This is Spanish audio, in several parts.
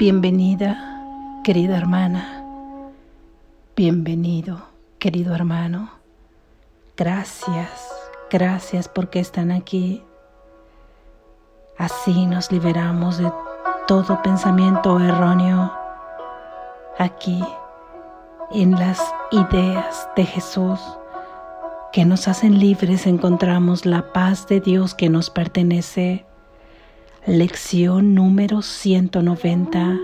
Bienvenida, querida hermana. Bienvenido, querido hermano. Gracias, gracias porque están aquí. Así nos liberamos de todo pensamiento erróneo. Aquí, en las ideas de Jesús que nos hacen libres, encontramos la paz de Dios que nos pertenece Lección número 190.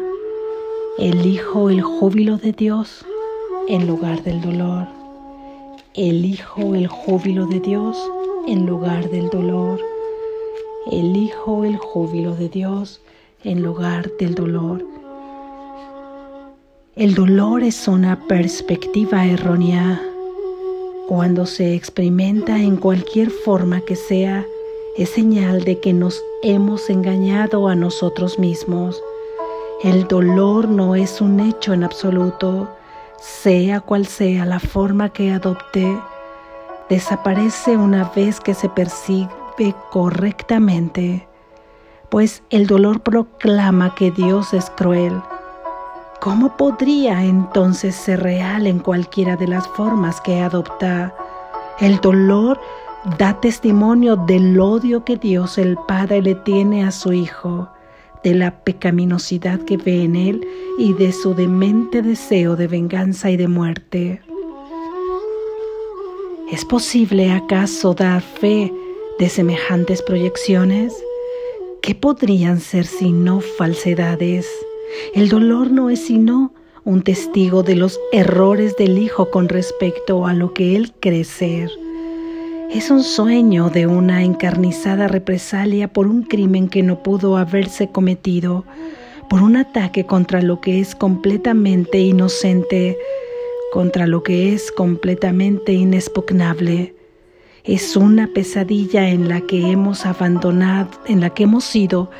Elijo el júbilo de Dios en lugar del dolor. Elijo el júbilo de Dios en lugar del dolor. Elijo el júbilo de Dios en lugar del dolor. El dolor es una perspectiva errónea. Cuando se experimenta en cualquier forma que sea, es señal de que nos hemos engañado a nosotros mismos. El dolor no es un hecho en absoluto, sea cual sea la forma que adopte, desaparece una vez que se percibe correctamente, pues el dolor proclama que Dios es cruel. ¿Cómo podría entonces ser real en cualquiera de las formas que adopta? El dolor da testimonio del odio que Dios el Padre le tiene a su Hijo, de la pecaminosidad que ve en él y de su demente deseo de venganza y de muerte. ¿Es posible acaso dar fe de semejantes proyecciones? ¿Qué podrían ser sino falsedades? El dolor no es sino un testigo de los errores del Hijo con respecto a lo que él cree ser es un sueño de una encarnizada represalia por un crimen que no pudo haberse cometido, por un ataque contra lo que es completamente inocente, contra lo que es completamente inexpugnable. Es una pesadilla en la que hemos abandonado, en la que hemos sido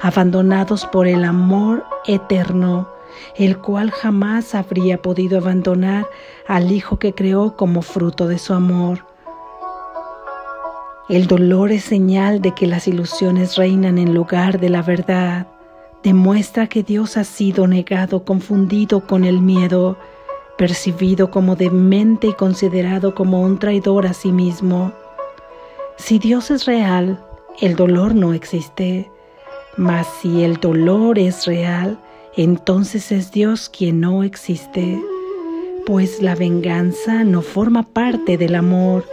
abandonados por el amor eterno, el cual jamás habría podido abandonar al Hijo que creó como fruto de su amor. El dolor es señal de que las ilusiones reinan en lugar de la verdad. Demuestra que Dios ha sido negado, confundido con el miedo, percibido como demente y considerado como un traidor a sí mismo. Si Dios es real, el dolor no existe. Mas si el dolor es real, entonces es Dios quien no existe. Pues la venganza no forma parte del amor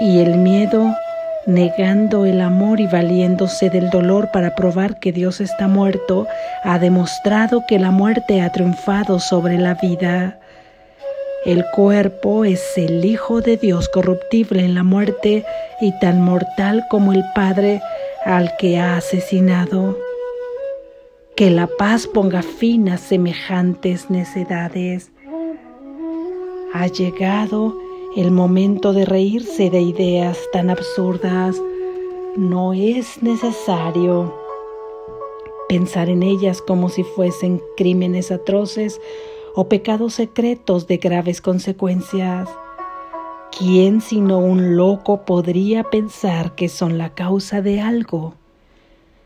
y el miedo negando el amor y valiéndose del dolor para probar que Dios está muerto, ha demostrado que la muerte ha triunfado sobre la vida. El cuerpo es el Hijo de Dios corruptible en la muerte y tan mortal como el Padre al que ha asesinado. Que la paz ponga fin a semejantes necedades. Ha llegado el momento de reírse de ideas tan absurdas no es necesario pensar en ellas como si fuesen crímenes atroces o pecados secretos de graves consecuencias. ¿Quién sino un loco podría pensar que son la causa de algo?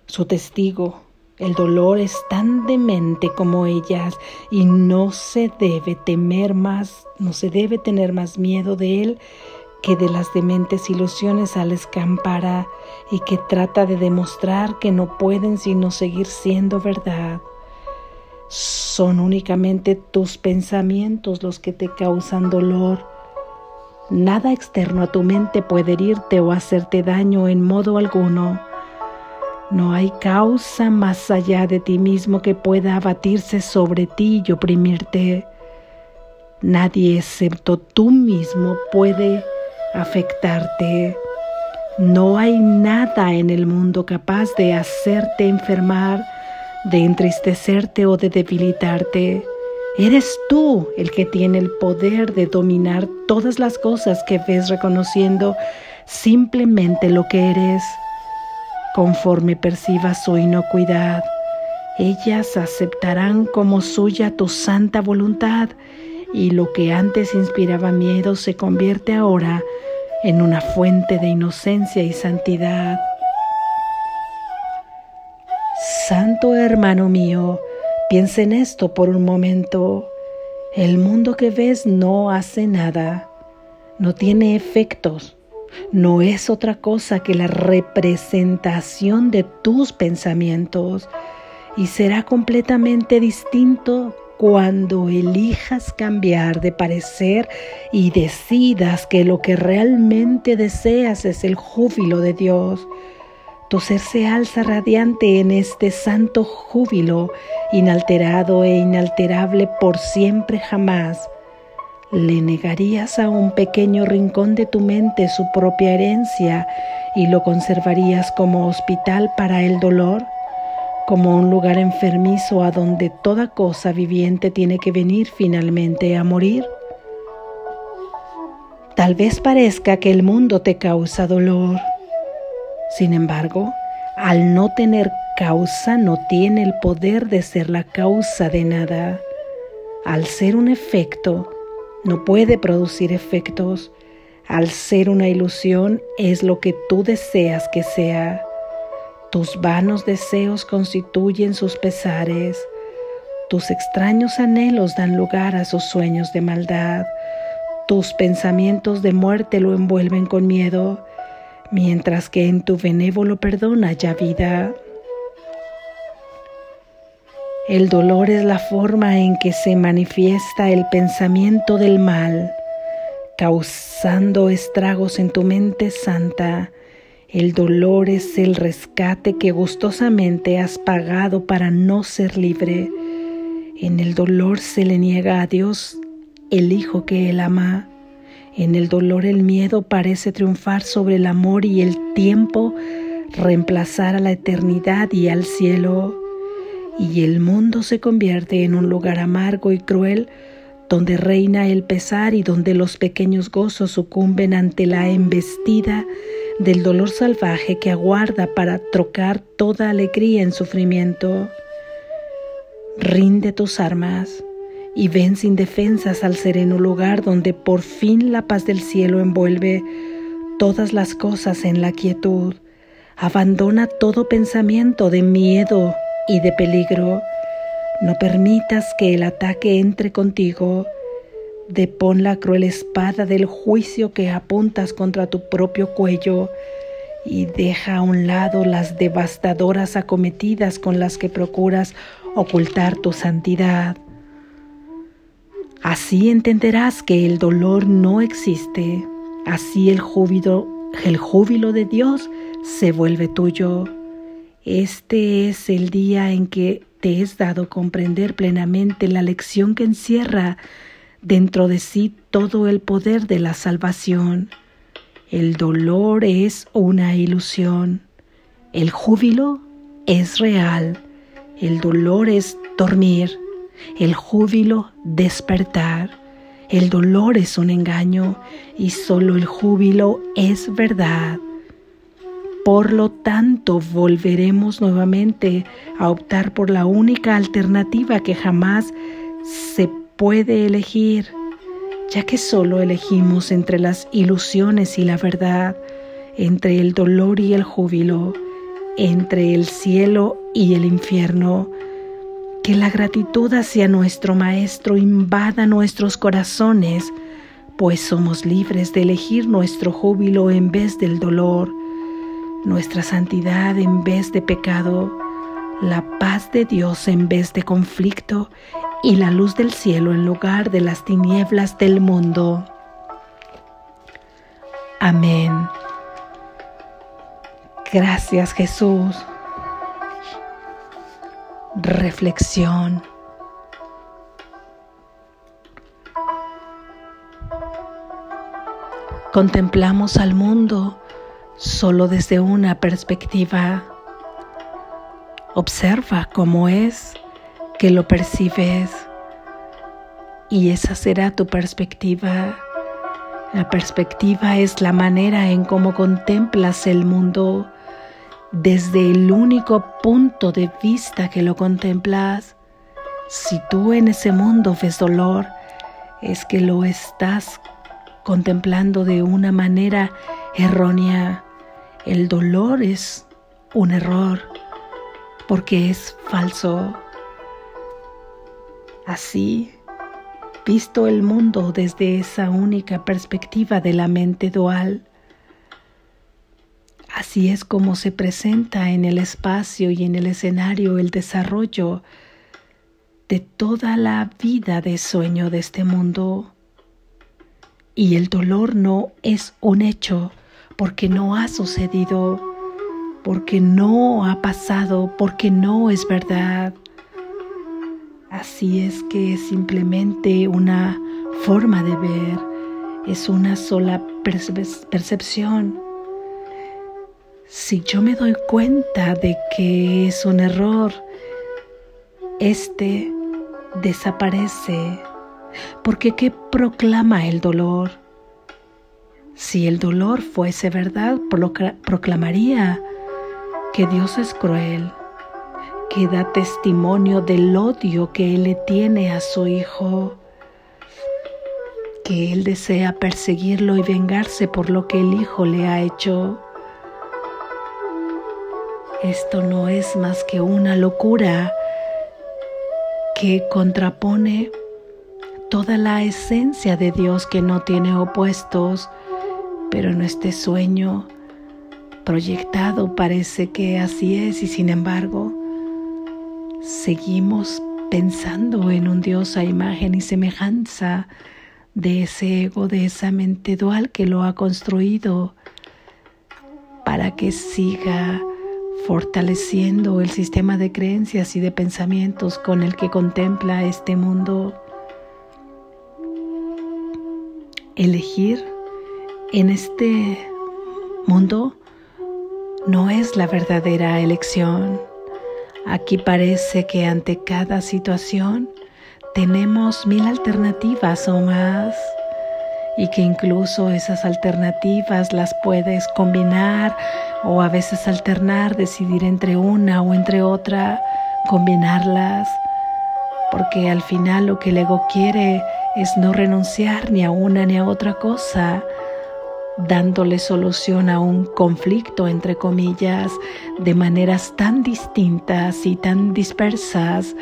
Su testigo, el dolor es tan demente como ellas y no se debe temer más, no se debe tener más miedo de él que de las dementes ilusiones al escampara y que trata de demostrar que no pueden sino seguir siendo verdad. Son únicamente tus pensamientos los que te causan dolor. Nada externo a tu mente puede herirte o hacerte daño en modo alguno. No hay causa más allá de ti mismo que pueda abatirse sobre ti y oprimirte. Nadie excepto tú mismo puede afectarte. No hay nada en el mundo capaz de hacerte enfermar, de entristecerte o de debilitarte. Eres tú el que tiene el poder de dominar todas las cosas que ves reconociendo simplemente lo que eres conforme percibas su inocuidad. Ellas aceptarán como suya tu santa voluntad y lo que antes inspiraba miedo se convierte ahora en una fuente de inocencia y santidad. Santo hermano mío, Piensa en esto por un momento. El mundo que ves no hace nada, no tiene efectos, no es otra cosa que la representación de tus pensamientos y será completamente distinto cuando elijas cambiar de parecer y decidas que lo que realmente deseas es el júbilo de Dios, tu ser se alza radiante en este santo júbilo, inalterado e inalterable por siempre jamás. ¿Le negarías a un pequeño rincón de tu mente su propia herencia y lo conservarías como hospital para el dolor? como un lugar enfermizo a donde toda cosa viviente tiene que venir finalmente a morir. Tal vez parezca que el mundo te causa dolor. Sin embargo, al no tener causa no tiene el poder de ser la causa de nada. Al ser un efecto, no puede producir efectos. Al ser una ilusión es lo que tú deseas que sea. Tus vanos deseos constituyen sus pesares, tus extraños anhelos dan lugar a sus sueños de maldad, tus pensamientos de muerte lo envuelven con miedo, mientras que en tu benévolo perdón haya vida. El dolor es la forma en que se manifiesta el pensamiento del mal, causando estragos en tu mente santa el dolor es el rescate que gustosamente has pagado para no ser libre. En el dolor se le niega a Dios el Hijo que Él ama. En el dolor el miedo parece triunfar sobre el amor y el tiempo reemplazar a la eternidad y al cielo. Y el mundo se convierte en un lugar amargo y cruel donde reina el pesar y donde los pequeños gozos sucumben ante la embestida del dolor salvaje que aguarda para trocar toda alegría en sufrimiento. Rinde tus armas y ven sin defensas al sereno lugar donde por fin la paz del cielo envuelve todas las cosas en la quietud. Abandona todo pensamiento de miedo y de peligro. No permitas que el ataque entre contigo Depón la cruel espada del juicio que apuntas contra tu propio cuello y deja a un lado las devastadoras acometidas con las que procuras ocultar tu santidad. Así entenderás que el dolor no existe, así el júbilo, el júbilo de Dios se vuelve tuyo. Este es el día en que te es dado comprender plenamente la lección que encierra dentro de sí todo el poder de la salvación. El dolor es una ilusión. El júbilo es real. El dolor es dormir. El júbilo despertar. El dolor es un engaño y solo el júbilo es verdad. Por lo tanto, volveremos nuevamente a optar por la única alternativa que jamás se puede elegir, ya que solo elegimos entre las ilusiones y la verdad, entre el dolor y el júbilo, entre el cielo y el infierno. Que la gratitud hacia nuestro Maestro invada nuestros corazones, pues somos libres de elegir nuestro júbilo en vez del dolor, nuestra santidad en vez de pecado, la paz de Dios en vez de conflicto y la luz del cielo en lugar de las tinieblas del mundo. Amén. Gracias Jesús. Reflexión. Contemplamos al mundo solo desde una perspectiva. Observa cómo es que lo percibes y esa será tu perspectiva. La perspectiva es la manera en cómo contemplas el mundo desde el único punto de vista que lo contemplas. Si tú en ese mundo ves dolor, es que lo estás contemplando de una manera errónea. El dolor es un error porque es falso. Así, visto el mundo desde esa única perspectiva de la mente dual, así es como se presenta en el espacio y en el escenario el desarrollo de toda la vida de sueño de este mundo. Y el dolor no es un hecho porque no ha sucedido, porque no ha pasado, porque no es verdad. Así es que es simplemente una forma de ver, es una sola percepción. Si yo me doy cuenta de que es un error, este desaparece. Porque ¿qué proclama el dolor? Si el dolor fuese verdad, proclamaría que Dios es cruel, que da testimonio del odio que Él le tiene a su Hijo, que Él desea perseguirlo y vengarse por lo que el Hijo le ha hecho. Esto no es más que una locura que contrapone toda la esencia de Dios que no tiene opuestos, pero en este sueño proyectado parece que así es y sin embargo seguimos pensando en un Dios a imagen y semejanza de ese ego, de esa mente dual que lo ha construido para que siga fortaleciendo el sistema de creencias y de pensamientos con el que contempla este mundo. Elegir en este mundo no es la verdadera elección. Aquí parece que ante cada situación tenemos mil alternativas o más y que incluso esas alternativas las puedes combinar o a veces alternar, decidir entre una o entre otra, combinarlas, porque al final lo que el ego quiere es no renunciar ni a una ni a otra cosa, dándole solución a un conflicto, entre comillas, de maneras tan distintas y tan dispersas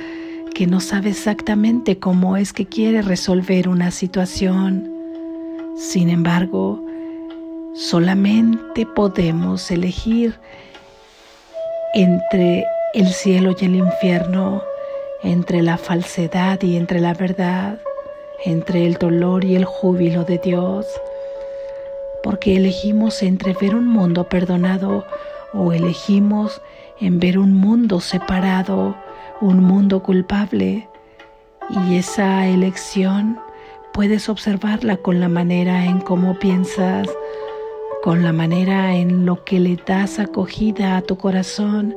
que no sabe exactamente cómo es que quiere resolver una situación. Sin embargo, solamente podemos elegir entre el cielo y el infierno, entre la falsedad y entre la verdad, entre el dolor y el júbilo de Dios, porque elegimos entre ver un mundo perdonado o elegimos en ver un mundo separado, un mundo culpable, y esa elección Puedes observarla con la manera en cómo piensas, con la manera en lo que le das acogida a tu corazón,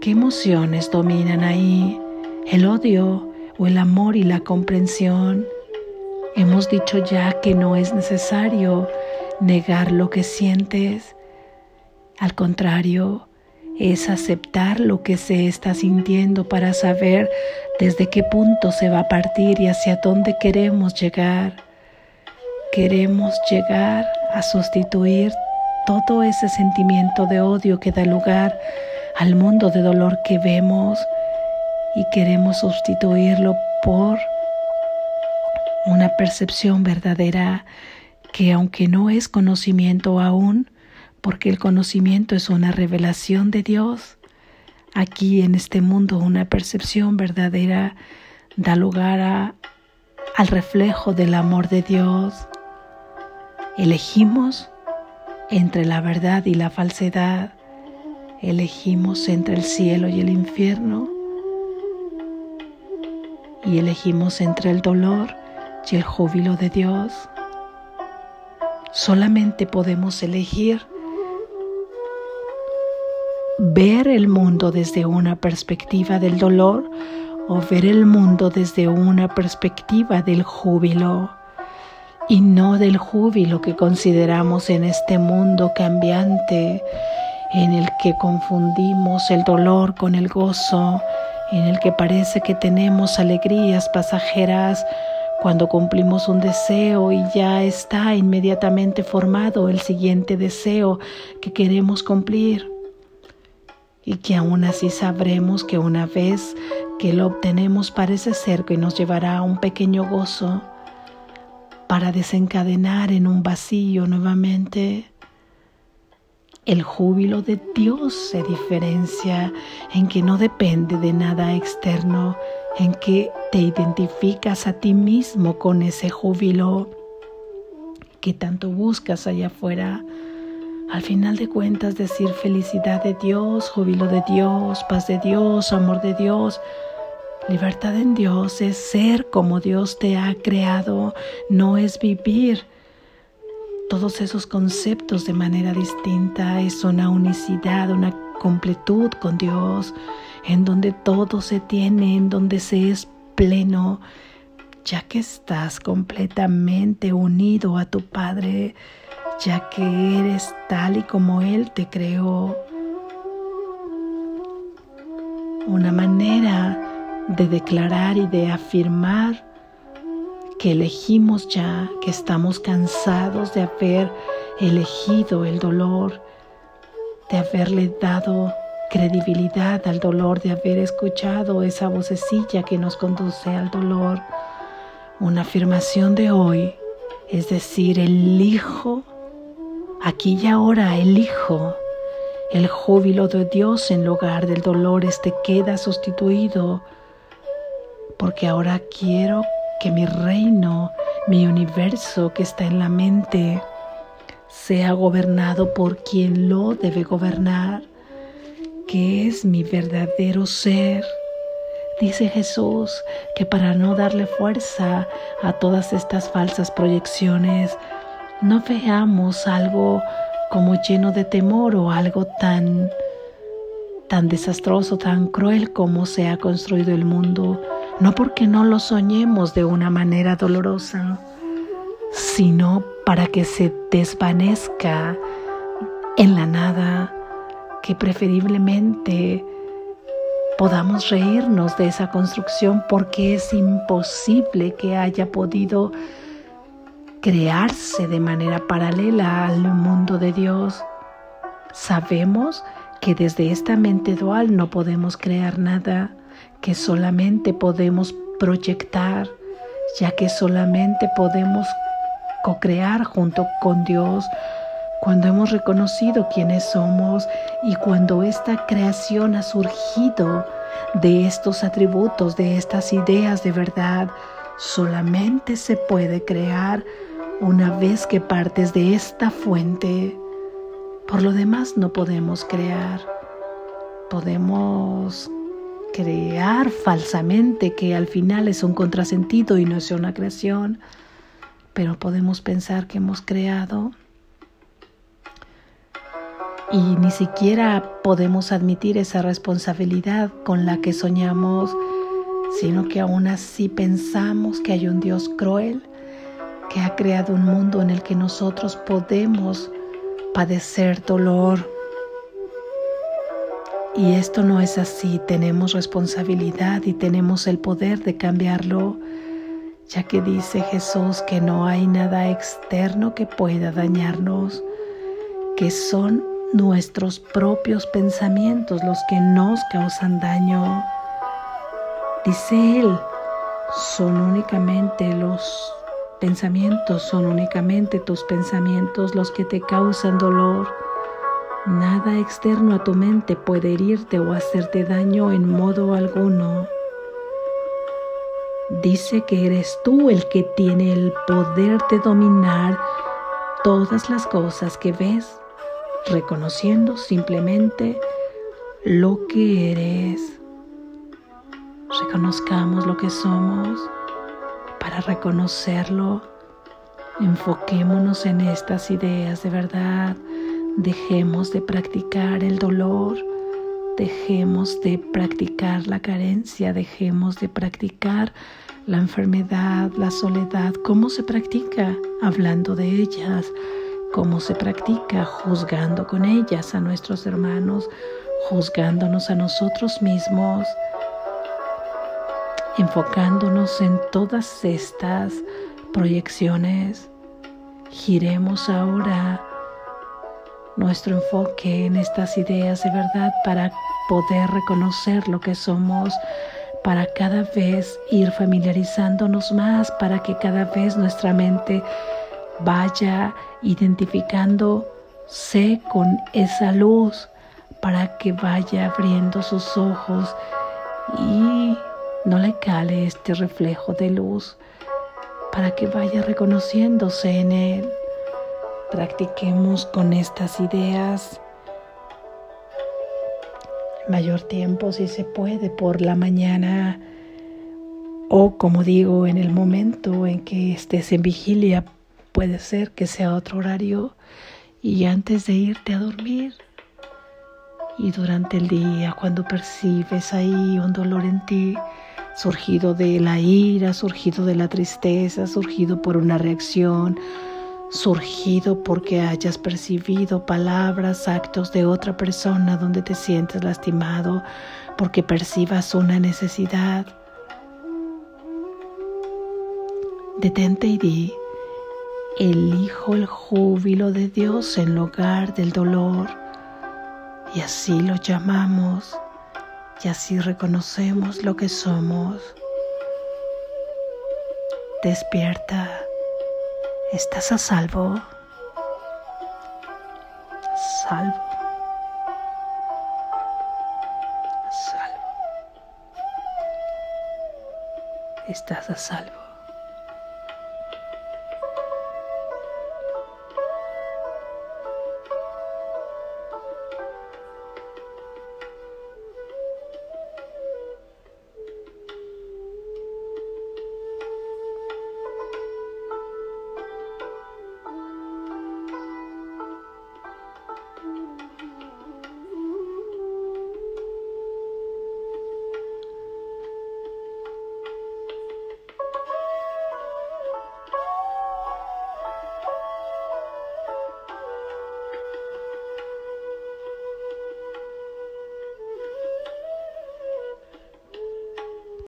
qué emociones dominan ahí, el odio o el amor y la comprensión. Hemos dicho ya que no es necesario negar lo que sientes. Al contrario, es aceptar lo que se está sintiendo para saber desde qué punto se va a partir y hacia dónde queremos llegar. Queremos llegar a sustituir todo ese sentimiento de odio que da lugar al mundo de dolor que vemos y queremos sustituirlo por una percepción verdadera que aunque no es conocimiento aún, porque el conocimiento es una revelación de Dios. Aquí en este mundo una percepción verdadera da lugar al reflejo del amor de Dios. Elegimos entre la verdad y la falsedad. Elegimos entre el cielo y el infierno. Y elegimos entre el dolor y el júbilo de Dios. Solamente podemos elegir ver el mundo desde una perspectiva del dolor o ver el mundo desde una perspectiva del júbilo y no del júbilo que consideramos en este mundo cambiante en el que confundimos el dolor con el gozo, en el que parece que tenemos alegrías pasajeras cuando cumplimos un deseo y ya está inmediatamente formado el siguiente deseo que queremos cumplir. y que aún así sabremos que una vez que lo obtenemos parece ser que nos llevará a un pequeño gozo para desencadenar en un vacío nuevamente. El júbilo de Dios se diferencia en que no depende de nada externo, en que te identificas a ti mismo con ese júbilo que tanto buscas allá afuera. Al final de cuentas decir felicidad de Dios, júbilo de Dios, paz de Dios, amor de Dios, Libertad en Dios es ser como Dios te ha creado, no es vivir todos esos conceptos de manera distinta, es una unicidad, una completud con Dios, en donde todo se tiene, en donde se es pleno, ya que estás completamente unido a tu Padre, ya que eres tal y como Él te creó. Una manera de declarar y de afirmar que elegimos ya, que estamos cansados de haber elegido el dolor, de haberle dado credibilidad al dolor, de haber escuchado esa vocecilla que nos conduce al dolor. Una afirmación de hoy, es decir, elijo, aquí y ahora elijo el júbilo de Dios en lugar del dolor, este queda sustituido porque ahora quiero que mi reino, mi universo que está en la mente, sea gobernado por quien lo debe gobernar, es mi verdadero ser. Dice Jesús que para no darle fuerza a todas estas falsas proyecciones, no veamos algo como lleno de temor o algo tan tan desastroso, tan cruel como se ha construido el mundo, no porque no lo soñemos de una manera dolorosa, sino para que se desvanezca en la nada, que preferiblemente podamos reírnos de esa construcción porque es imposible que haya podido crearse de manera paralela al mundo de Dios. Sabemos que desde esta mente dual no podemos crear nada, que solamente podemos proyectar, ya que solamente podemos co-crear junto con Dios cuando hemos reconocido quiénes somos y cuando esta creación ha surgido de estos atributos, de estas ideas de verdad, solamente se puede crear una vez que partes de esta fuente. Por lo demás no podemos crear. Podemos crear falsamente que al final es un contrasentido y no es una creación, pero podemos pensar que hemos creado y ni siquiera podemos admitir esa responsabilidad con la que soñamos, sino que aún así pensamos que hay un Dios cruel que ha creado un mundo en el que nosotros podemos padecer dolor, y esto no es así, tenemos responsabilidad y tenemos el poder de cambiarlo, ya que dice Jesús que no hay nada externo que pueda dañarnos, que son nuestros propios pensamientos los que nos causan daño. Dice Él, son únicamente los pensamientos, son únicamente tus pensamientos los que te causan dolor Nada externo a tu mente puede herirte o hacerte daño en modo alguno. Dice que eres tú el que tiene el poder de dominar todas las cosas que ves, reconociendo simplemente lo que eres. Reconozcamos lo que somos. Para reconocerlo, enfoquémonos en estas ideas de verdad Dejemos de practicar el dolor, dejemos de practicar la carencia, dejemos de practicar la enfermedad, la soledad. ¿Cómo se practica? Hablando de ellas. ¿Cómo se practica? Juzgando con ellas a nuestros hermanos, juzgándonos a nosotros mismos, enfocándonos en todas estas proyecciones. Giremos ahora nuestro enfoque en estas ideas de verdad para poder reconocer lo que somos para cada vez ir familiarizándonos más, para que cada vez nuestra mente vaya identificándose con esa luz, para que vaya abriendo sus ojos y no le cale este reflejo de luz, para que vaya reconociéndose en él. Practiquemos con estas ideas mayor tiempo si se puede por la mañana o como digo en el momento en que estés en vigilia puede ser que sea otro horario y antes de irte a dormir y durante el día cuando percibes ahí un dolor en ti surgido de la ira, surgido de la tristeza, surgido por una reacción, surgido porque hayas percibido palabras, actos de otra persona donde te sientes lastimado, porque percibas una necesidad. Detente y di, elijo el júbilo de Dios en lugar del dolor. Y así lo llamamos y así reconocemos lo que somos. Despierta. ¿Estás a salvo? Salvo. Salvo. Estás a salvo.